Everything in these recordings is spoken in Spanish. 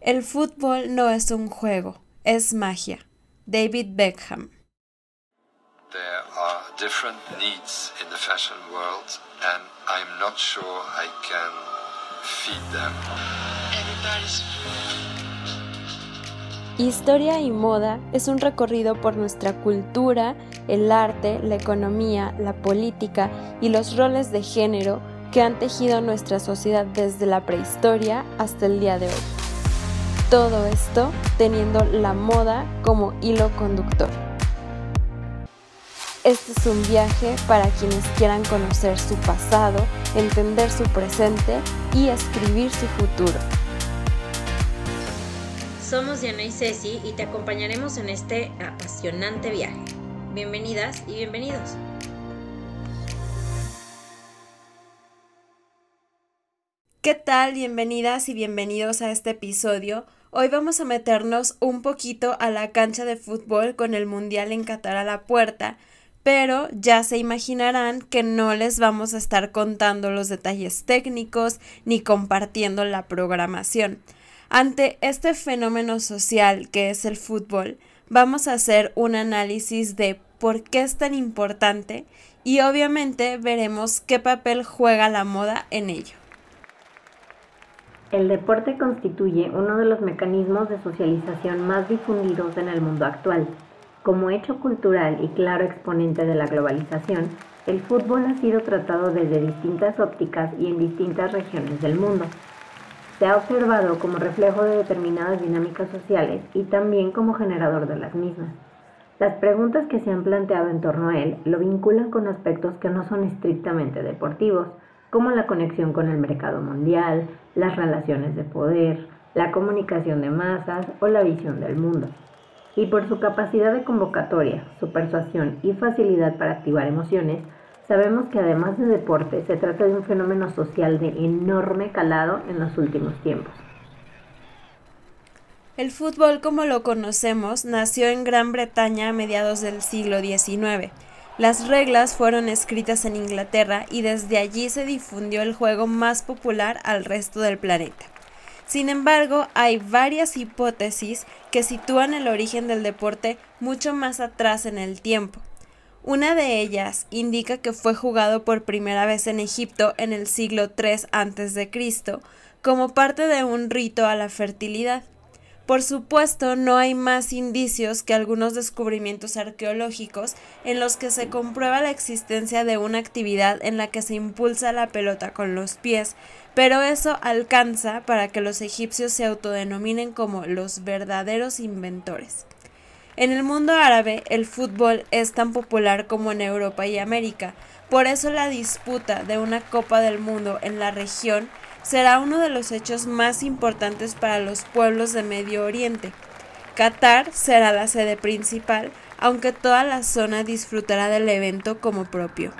El fútbol no es un juego, es magia. David Beckham. There are different needs in the fashion world, and I'm not sure I can feed them. Everybody's Historia y moda es un recorrido por nuestra cultura, el arte, la economía, la política y los roles de género que han tejido nuestra sociedad desde la prehistoria hasta el día de hoy. Todo esto teniendo la moda como hilo conductor. Este es un viaje para quienes quieran conocer su pasado, entender su presente y escribir su futuro. Somos Diana y Ceci y te acompañaremos en este apasionante viaje. Bienvenidas y bienvenidos. ¿Qué tal? Bienvenidas y bienvenidos a este episodio. Hoy vamos a meternos un poquito a la cancha de fútbol con el Mundial en Qatar a la puerta, pero ya se imaginarán que no les vamos a estar contando los detalles técnicos ni compartiendo la programación. Ante este fenómeno social que es el fútbol, vamos a hacer un análisis de por qué es tan importante y obviamente veremos qué papel juega la moda en ello. El deporte constituye uno de los mecanismos de socialización más difundidos en el mundo actual. Como hecho cultural y claro exponente de la globalización, el fútbol ha sido tratado desde distintas ópticas y en distintas regiones del mundo. Se ha observado como reflejo de determinadas dinámicas sociales y también como generador de las mismas. Las preguntas que se han planteado en torno a él lo vinculan con aspectos que no son estrictamente deportivos, como la conexión con el mercado mundial, las relaciones de poder, la comunicación de masas o la visión del mundo. Y por su capacidad de convocatoria, su persuasión y facilidad para activar emociones, sabemos que además de deporte se trata de un fenómeno social de enorme calado en los últimos tiempos. El fútbol como lo conocemos nació en Gran Bretaña a mediados del siglo XIX las reglas fueron escritas en Inglaterra y desde allí se difundió el juego más popular al resto del planeta. Sin embargo, hay varias hipótesis que sitúan el origen del deporte mucho más atrás en el tiempo. Una de ellas indica que fue jugado por primera vez en Egipto en el siglo III a.C., como parte de un rito a la fertilidad. Por supuesto, no hay más indicios que algunos descubrimientos arqueológicos en los que se comprueba la existencia de una actividad en la que se impulsa la pelota con los pies, pero eso alcanza para que los egipcios se autodenominen como los verdaderos inventores. En el mundo árabe, el fútbol es tan popular como en Europa y América, por eso la disputa de una Copa del Mundo en la región será uno de los hechos más importantes para los pueblos de Medio Oriente. Qatar será la sede principal, aunque toda la zona disfrutará del evento como propio.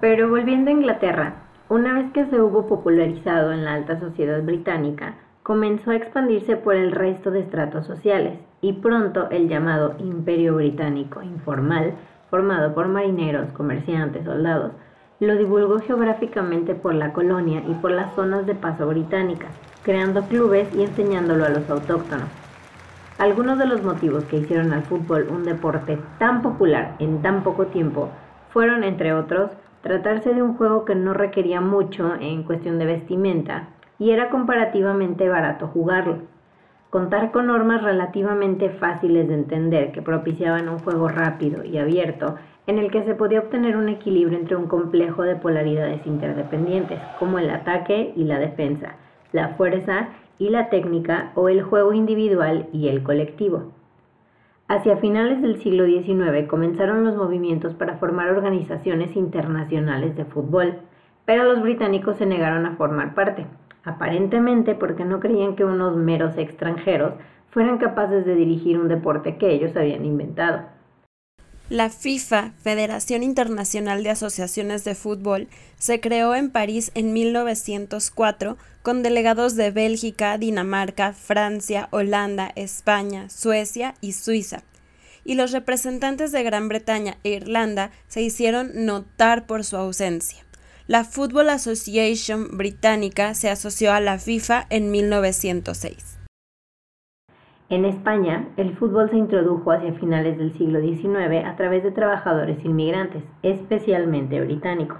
Pero volviendo a Inglaterra, una vez que se hubo popularizado en la alta sociedad británica, comenzó a expandirse por el resto de estratos sociales y pronto el llamado Imperio Británico informal, formado por marineros, comerciantes, soldados, lo divulgó geográficamente por la colonia y por las zonas de paso británicas, creando clubes y enseñándolo a los autóctonos. Algunos de los motivos que hicieron al fútbol un deporte tan popular en tan poco tiempo fueron, entre otros, tratarse de un juego que no requería mucho en cuestión de vestimenta y era comparativamente barato jugarlo. Contar con normas relativamente fáciles de entender que propiciaban un juego rápido y abierto en el que se podía obtener un equilibrio entre un complejo de polaridades interdependientes, como el ataque y la defensa, la fuerza y la técnica o el juego individual y el colectivo. Hacia finales del siglo XIX comenzaron los movimientos para formar organizaciones internacionales de fútbol, pero los británicos se negaron a formar parte, aparentemente porque no creían que unos meros extranjeros fueran capaces de dirigir un deporte que ellos habían inventado. La FIFA, Federación Internacional de Asociaciones de Fútbol, se creó en París en 1904 con delegados de Bélgica, Dinamarca, Francia, Holanda, España, Suecia y Suiza. Y los representantes de Gran Bretaña e Irlanda se hicieron notar por su ausencia. La Football Association británica se asoció a la FIFA en 1906. En España, el fútbol se introdujo hacia finales del siglo XIX a través de trabajadores inmigrantes, especialmente británicos.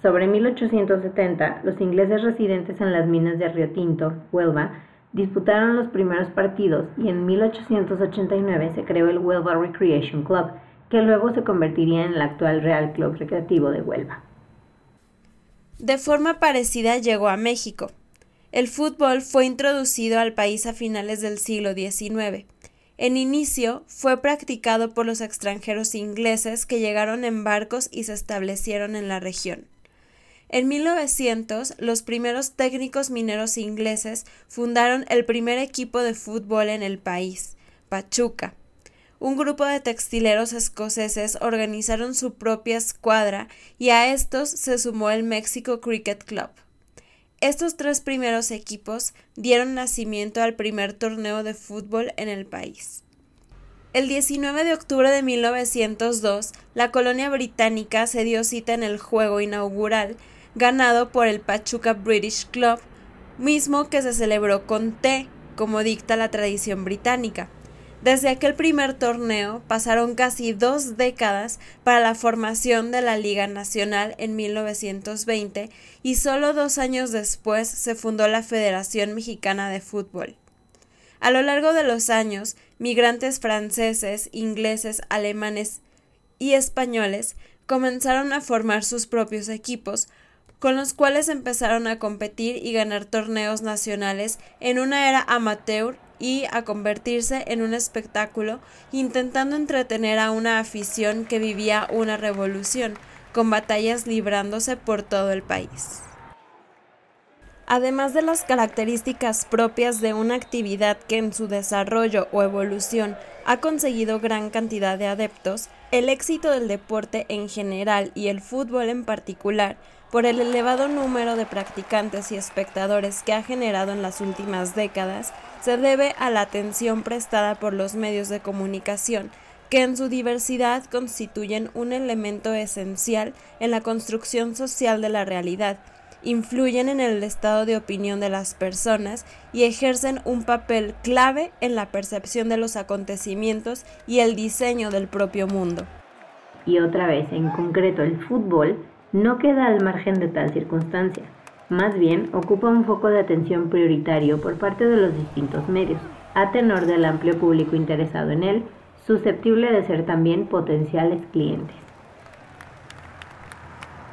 Sobre 1870, los ingleses residentes en las minas de Río Tinto, Huelva, disputaron los primeros partidos y en 1889 se creó el Huelva Recreation Club, que luego se convertiría en el actual Real Club Recreativo de Huelva. De forma parecida llegó a México. El fútbol fue introducido al país a finales del siglo XIX. En inicio fue practicado por los extranjeros ingleses que llegaron en barcos y se establecieron en la región. En 1900, los primeros técnicos mineros ingleses fundaron el primer equipo de fútbol en el país, Pachuca. Un grupo de textileros escoceses organizaron su propia escuadra y a estos se sumó el Mexico Cricket Club. Estos tres primeros equipos dieron nacimiento al primer torneo de fútbol en el país. El 19 de octubre de 1902, la colonia británica se dio cita en el juego inaugural ganado por el Pachuca British Club, mismo que se celebró con té, como dicta la tradición británica. Desde aquel primer torneo pasaron casi dos décadas para la formación de la Liga Nacional en 1920 y solo dos años después se fundó la Federación Mexicana de Fútbol. A lo largo de los años, migrantes franceses, ingleses, alemanes y españoles comenzaron a formar sus propios equipos, con los cuales empezaron a competir y ganar torneos nacionales en una era amateur y a convertirse en un espectáculo, intentando entretener a una afición que vivía una revolución, con batallas librándose por todo el país. Además de las características propias de una actividad que en su desarrollo o evolución ha conseguido gran cantidad de adeptos, el éxito del deporte en general y el fútbol en particular por el elevado número de practicantes y espectadores que ha generado en las últimas décadas, se debe a la atención prestada por los medios de comunicación, que en su diversidad constituyen un elemento esencial en la construcción social de la realidad, influyen en el estado de opinión de las personas y ejercen un papel clave en la percepción de los acontecimientos y el diseño del propio mundo. Y otra vez, en concreto, el fútbol no queda al margen de tal circunstancia, más bien ocupa un foco de atención prioritario por parte de los distintos medios, a tenor del amplio público interesado en él, susceptible de ser también potenciales clientes.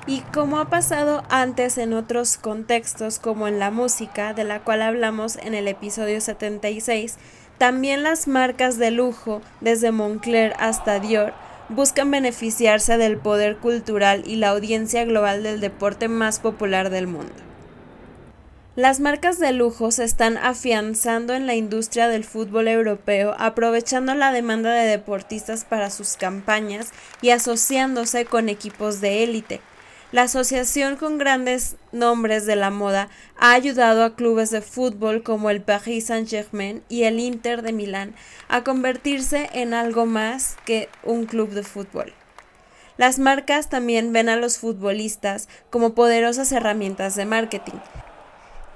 Y como ha pasado antes en otros contextos como en la música, de la cual hablamos en el episodio 76, también las marcas de lujo, desde Moncler hasta Dior, buscan beneficiarse del poder cultural y la audiencia global del deporte más popular del mundo. Las marcas de lujo se están afianzando en la industria del fútbol europeo, aprovechando la demanda de deportistas para sus campañas y asociándose con equipos de élite. La asociación con grandes nombres de la moda ha ayudado a clubes de fútbol como el Paris Saint-Germain y el Inter de Milán a convertirse en algo más que un club de fútbol. Las marcas también ven a los futbolistas como poderosas herramientas de marketing.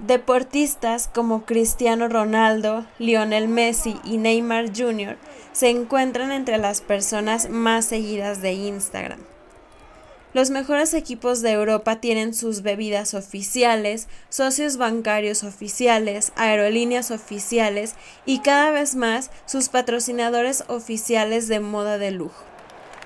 Deportistas como Cristiano Ronaldo, Lionel Messi y Neymar Jr. se encuentran entre las personas más seguidas de Instagram. Los mejores equipos de Europa tienen sus bebidas oficiales, socios bancarios oficiales, aerolíneas oficiales y cada vez más sus patrocinadores oficiales de moda de lujo.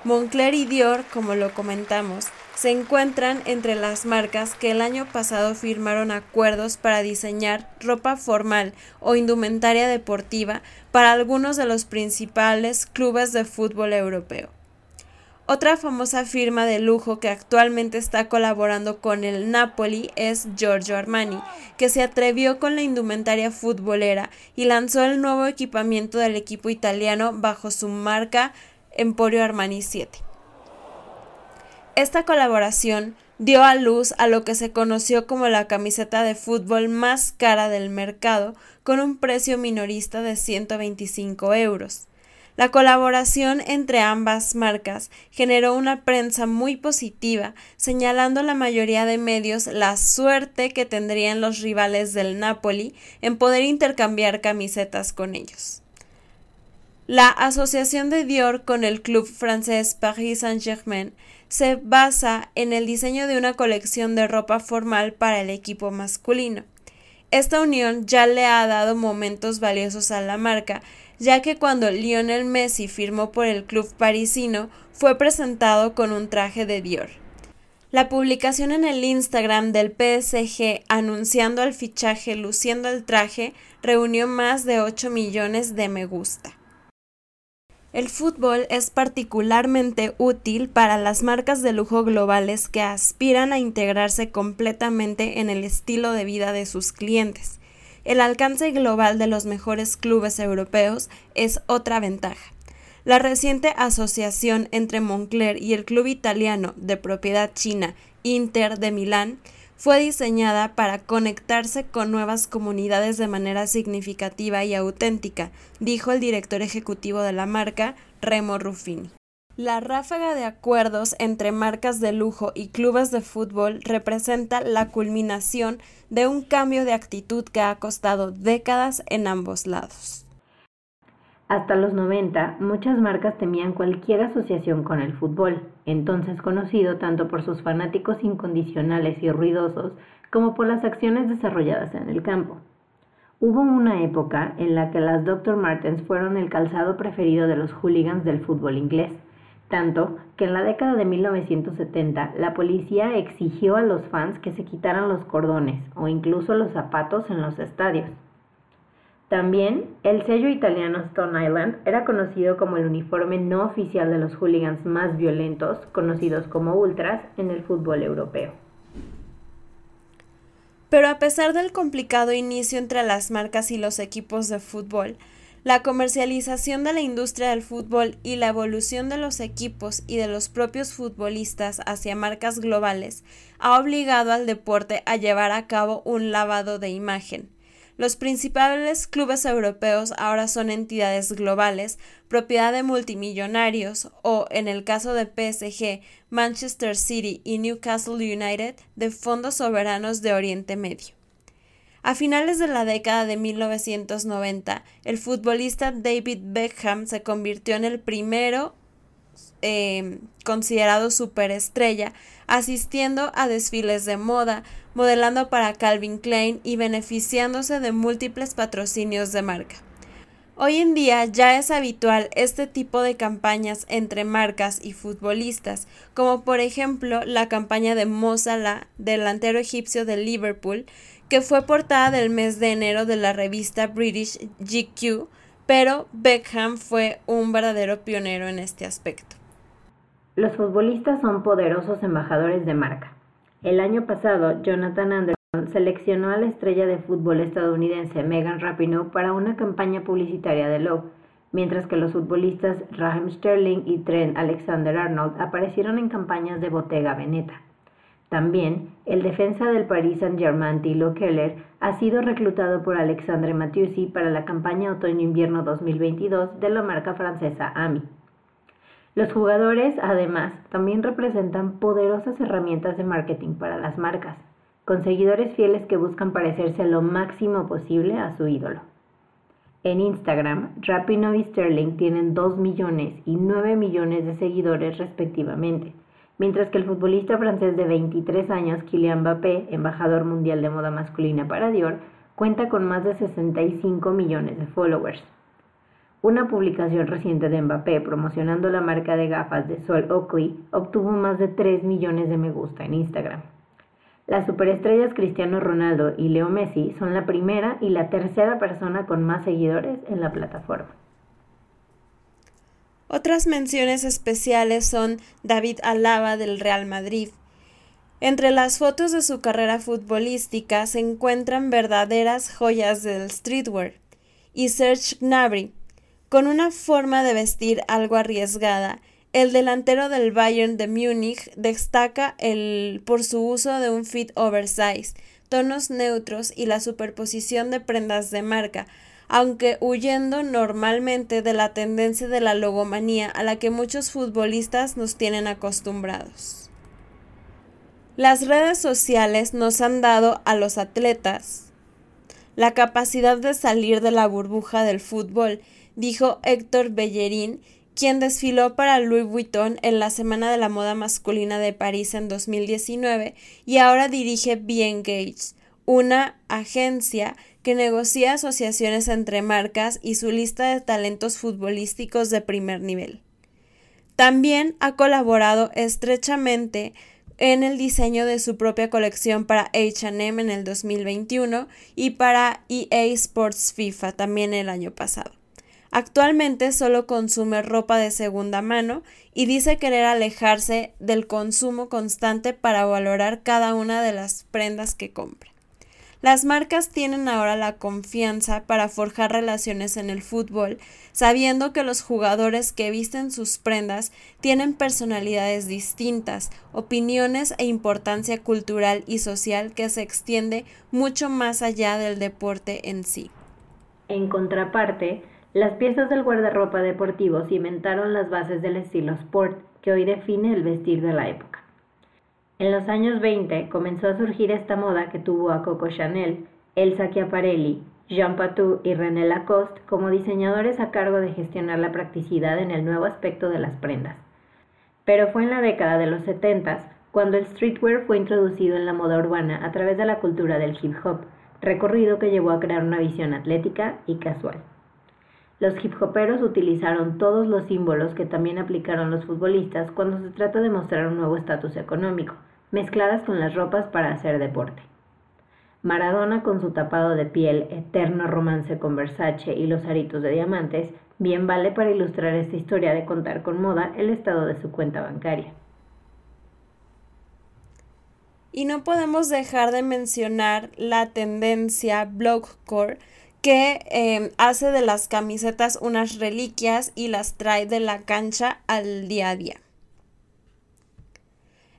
Moncler y Dior, como lo comentamos, se encuentran entre las marcas que el año pasado firmaron acuerdos para diseñar ropa formal o indumentaria deportiva para algunos de los principales clubes de fútbol europeo. Otra famosa firma de lujo que actualmente está colaborando con el Napoli es Giorgio Armani, que se atrevió con la indumentaria futbolera y lanzó el nuevo equipamiento del equipo italiano bajo su marca Emporio Armani 7. Esta colaboración dio a luz a lo que se conoció como la camiseta de fútbol más cara del mercado, con un precio minorista de 125 euros. La colaboración entre ambas marcas generó una prensa muy positiva, señalando la mayoría de medios la suerte que tendrían los rivales del Napoli en poder intercambiar camisetas con ellos. La asociación de Dior con el club francés Paris Saint-Germain se basa en el diseño de una colección de ropa formal para el equipo masculino. Esta unión ya le ha dado momentos valiosos a la marca, ya que cuando Lionel Messi firmó por el club parisino fue presentado con un traje de Dior. La publicación en el Instagram del PSG anunciando el fichaje luciendo el traje reunió más de 8 millones de me gusta. El fútbol es particularmente útil para las marcas de lujo globales que aspiran a integrarse completamente en el estilo de vida de sus clientes. El alcance global de los mejores clubes europeos es otra ventaja. La reciente asociación entre Moncler y el club italiano de propiedad china Inter de Milán fue diseñada para conectarse con nuevas comunidades de manera significativa y auténtica, dijo el director ejecutivo de la marca, Remo Ruffini. La ráfaga de acuerdos entre marcas de lujo y clubes de fútbol representa la culminación de un cambio de actitud que ha costado décadas en ambos lados. Hasta los 90, muchas marcas temían cualquier asociación con el fútbol, entonces conocido tanto por sus fanáticos incondicionales y ruidosos como por las acciones desarrolladas en el campo. Hubo una época en la que las Dr. Martens fueron el calzado preferido de los hooligans del fútbol inglés, tanto que en la década de 1970 la policía exigió a los fans que se quitaran los cordones o incluso los zapatos en los estadios. También, el sello italiano Stone Island era conocido como el uniforme no oficial de los hooligans más violentos, conocidos como ultras, en el fútbol europeo. Pero a pesar del complicado inicio entre las marcas y los equipos de fútbol, la comercialización de la industria del fútbol y la evolución de los equipos y de los propios futbolistas hacia marcas globales ha obligado al deporte a llevar a cabo un lavado de imagen los principales clubes europeos ahora son entidades globales, propiedad de multimillonarios o, en el caso de PSG, Manchester City y Newcastle United, de fondos soberanos de Oriente Medio. A finales de la década de 1990, el futbolista David Beckham se convirtió en el primero eh, considerado superestrella, asistiendo a desfiles de moda, modelando para Calvin Klein y beneficiándose de múltiples patrocinios de marca. Hoy en día ya es habitual este tipo de campañas entre marcas y futbolistas, como por ejemplo la campaña de Mo Salah, delantero egipcio de Liverpool, que fue portada del mes de enero de la revista British GQ, pero Beckham fue un verdadero pionero en este aspecto. Los futbolistas son poderosos embajadores de marca. El año pasado, Jonathan Anderson seleccionó a la estrella de fútbol estadounidense Megan Rapinoe para una campaña publicitaria de Lowe, mientras que los futbolistas Raheem Sterling y Trent Alexander-Arnold aparecieron en campañas de Bottega Veneta. También, el defensa del Paris Saint-Germain Thilo Keller ha sido reclutado por Alexandre Matiusi para la campaña Otoño-Invierno 2022 de la marca francesa AMI. Los jugadores, además, también representan poderosas herramientas de marketing para las marcas, con seguidores fieles que buscan parecerse lo máximo posible a su ídolo. En Instagram, Rapino y Sterling tienen 2 millones y 9 millones de seguidores respectivamente, mientras que el futbolista francés de 23 años, Kylian Mbappé, embajador mundial de moda masculina para Dior, cuenta con más de 65 millones de followers. Una publicación reciente de Mbappé promocionando la marca de gafas de sol Oakley obtuvo más de 3 millones de me gusta en Instagram. Las superestrellas Cristiano Ronaldo y Leo Messi son la primera y la tercera persona con más seguidores en la plataforma. Otras menciones especiales son David Alaba del Real Madrid. Entre las fotos de su carrera futbolística se encuentran verdaderas joyas del streetwear. Y Serge Gnabry, con una forma de vestir algo arriesgada, el delantero del Bayern de Múnich destaca el, por su uso de un fit oversize, tonos neutros y la superposición de prendas de marca, aunque huyendo normalmente de la tendencia de la logomanía a la que muchos futbolistas nos tienen acostumbrados. Las redes sociales nos han dado a los atletas la capacidad de salir de la burbuja del fútbol, dijo Héctor Bellerín, quien desfiló para Louis Vuitton en la Semana de la Moda Masculina de París en 2019 y ahora dirige Bien Gates, una agencia que negocia asociaciones entre marcas y su lista de talentos futbolísticos de primer nivel. También ha colaborado estrechamente en el diseño de su propia colección para HM en el 2021 y para EA Sports FIFA también el año pasado. Actualmente solo consume ropa de segunda mano y dice querer alejarse del consumo constante para valorar cada una de las prendas que compra. Las marcas tienen ahora la confianza para forjar relaciones en el fútbol, sabiendo que los jugadores que visten sus prendas tienen personalidades distintas, opiniones e importancia cultural y social que se extiende mucho más allá del deporte en sí. En contraparte, las piezas del guardarropa deportivo cimentaron las bases del estilo sport que hoy define el vestir de la época. En los años 20 comenzó a surgir esta moda que tuvo a Coco Chanel, Elsa Chiaparelli, Jean Patou y René Lacoste como diseñadores a cargo de gestionar la practicidad en el nuevo aspecto de las prendas. Pero fue en la década de los 70 cuando el streetwear fue introducido en la moda urbana a través de la cultura del hip hop, recorrido que llevó a crear una visión atlética y casual. Los hip hoperos utilizaron todos los símbolos que también aplicaron los futbolistas cuando se trata de mostrar un nuevo estatus económico, mezcladas con las ropas para hacer deporte. Maradona con su tapado de piel, eterno romance con Versace y los aritos de diamantes, bien vale para ilustrar esta historia de contar con moda el estado de su cuenta bancaria. Y no podemos dejar de mencionar la tendencia blogcore que em, hace de las camisetas unas reliquias y las trae de la cancha al día a día.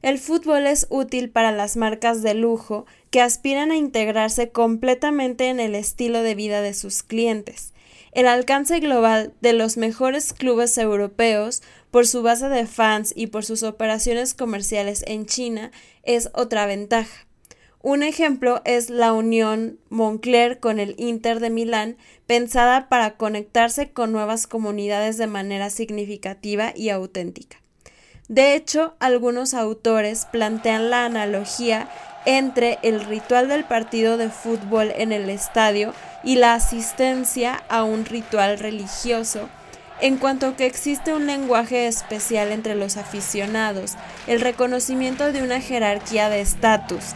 El fútbol es útil para las marcas de lujo que aspiran a integrarse completamente en el estilo de vida de sus clientes. El alcance global de los mejores clubes europeos, por su base de fans y por sus operaciones comerciales en China, es otra ventaja. Un ejemplo es la unión Moncler con el Inter de Milán, pensada para conectarse con nuevas comunidades de manera significativa y auténtica. De hecho, algunos autores plantean la analogía entre el ritual del partido de fútbol en el estadio y la asistencia a un ritual religioso, en cuanto que existe un lenguaje especial entre los aficionados, el reconocimiento de una jerarquía de estatus,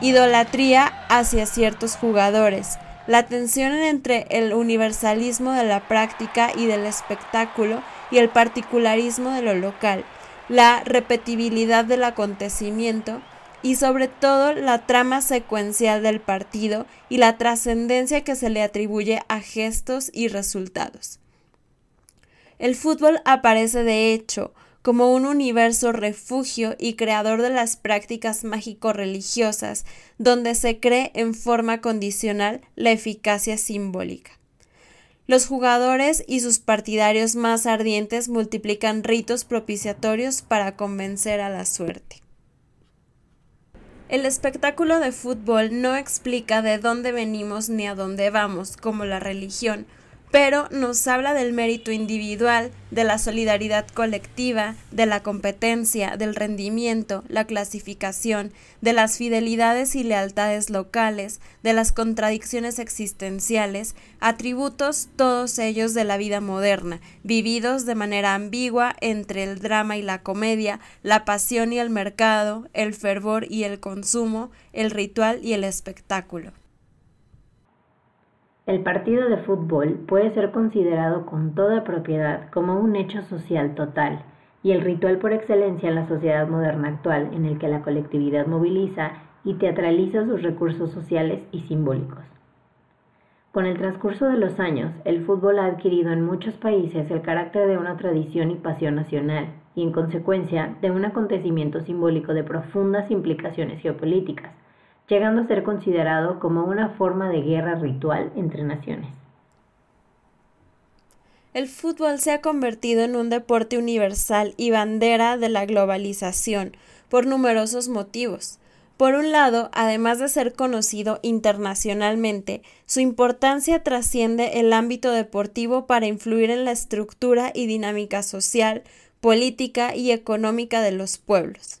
idolatría hacia ciertos jugadores, la tensión entre el universalismo de la práctica y del espectáculo y el particularismo de lo local, la repetibilidad del acontecimiento y sobre todo la trama secuencial del partido y la trascendencia que se le atribuye a gestos y resultados. El fútbol aparece de hecho como un universo refugio y creador de las prácticas mágico-religiosas, donde se cree en forma condicional la eficacia simbólica. Los jugadores y sus partidarios más ardientes multiplican ritos propiciatorios para convencer a la suerte. El espectáculo de fútbol no explica de dónde venimos ni a dónde vamos, como la religión, pero nos habla del mérito individual, de la solidaridad colectiva, de la competencia, del rendimiento, la clasificación, de las fidelidades y lealtades locales, de las contradicciones existenciales, atributos todos ellos de la vida moderna, vividos de manera ambigua entre el drama y la comedia, la pasión y el mercado, el fervor y el consumo, el ritual y el espectáculo. El partido de fútbol puede ser considerado con toda propiedad como un hecho social total y el ritual por excelencia en la sociedad moderna actual en el que la colectividad moviliza y teatraliza sus recursos sociales y simbólicos. Con el transcurso de los años, el fútbol ha adquirido en muchos países el carácter de una tradición y pasión nacional, y en consecuencia de un acontecimiento simbólico de profundas implicaciones geopolíticas, llegando a ser considerado como una forma de guerra ritual entre naciones. El fútbol se ha convertido en un deporte universal y bandera de la globalización por numerosos motivos. Por un lado, además de ser conocido internacionalmente, su importancia trasciende el ámbito deportivo para influir en la estructura y dinámica social, política y económica de los pueblos.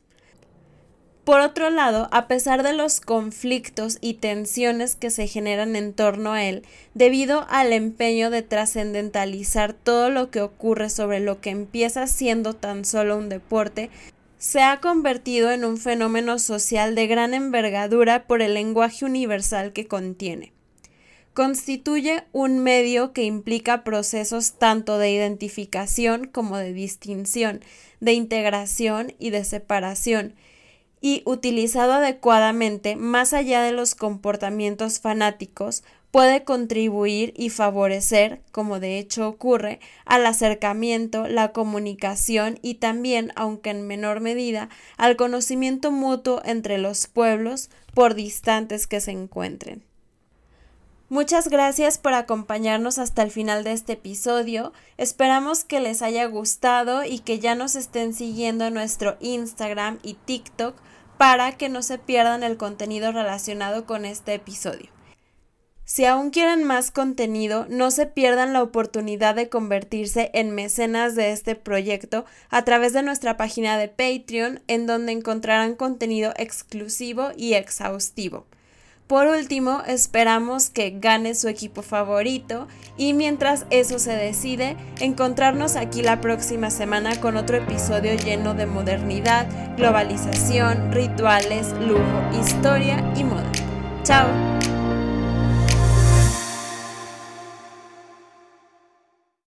Por otro lado, a pesar de los conflictos y tensiones que se generan en torno a él, debido al empeño de trascendentalizar todo lo que ocurre sobre lo que empieza siendo tan solo un deporte, se ha convertido en un fenómeno social de gran envergadura por el lenguaje universal que contiene. Constituye un medio que implica procesos tanto de identificación como de distinción, de integración y de separación, y utilizado adecuadamente más allá de los comportamientos fanáticos, puede contribuir y favorecer, como de hecho ocurre, al acercamiento, la comunicación y también, aunque en menor medida, al conocimiento mutuo entre los pueblos, por distantes que se encuentren. Muchas gracias por acompañarnos hasta el final de este episodio. Esperamos que les haya gustado y que ya nos estén siguiendo en nuestro Instagram y TikTok para que no se pierdan el contenido relacionado con este episodio. Si aún quieren más contenido, no se pierdan la oportunidad de convertirse en mecenas de este proyecto a través de nuestra página de Patreon, en donde encontrarán contenido exclusivo y exhaustivo. Por último, esperamos que gane su equipo favorito y mientras eso se decide, encontrarnos aquí la próxima semana con otro episodio lleno de modernidad, globalización, rituales, lujo, historia y moda. ¡Chao!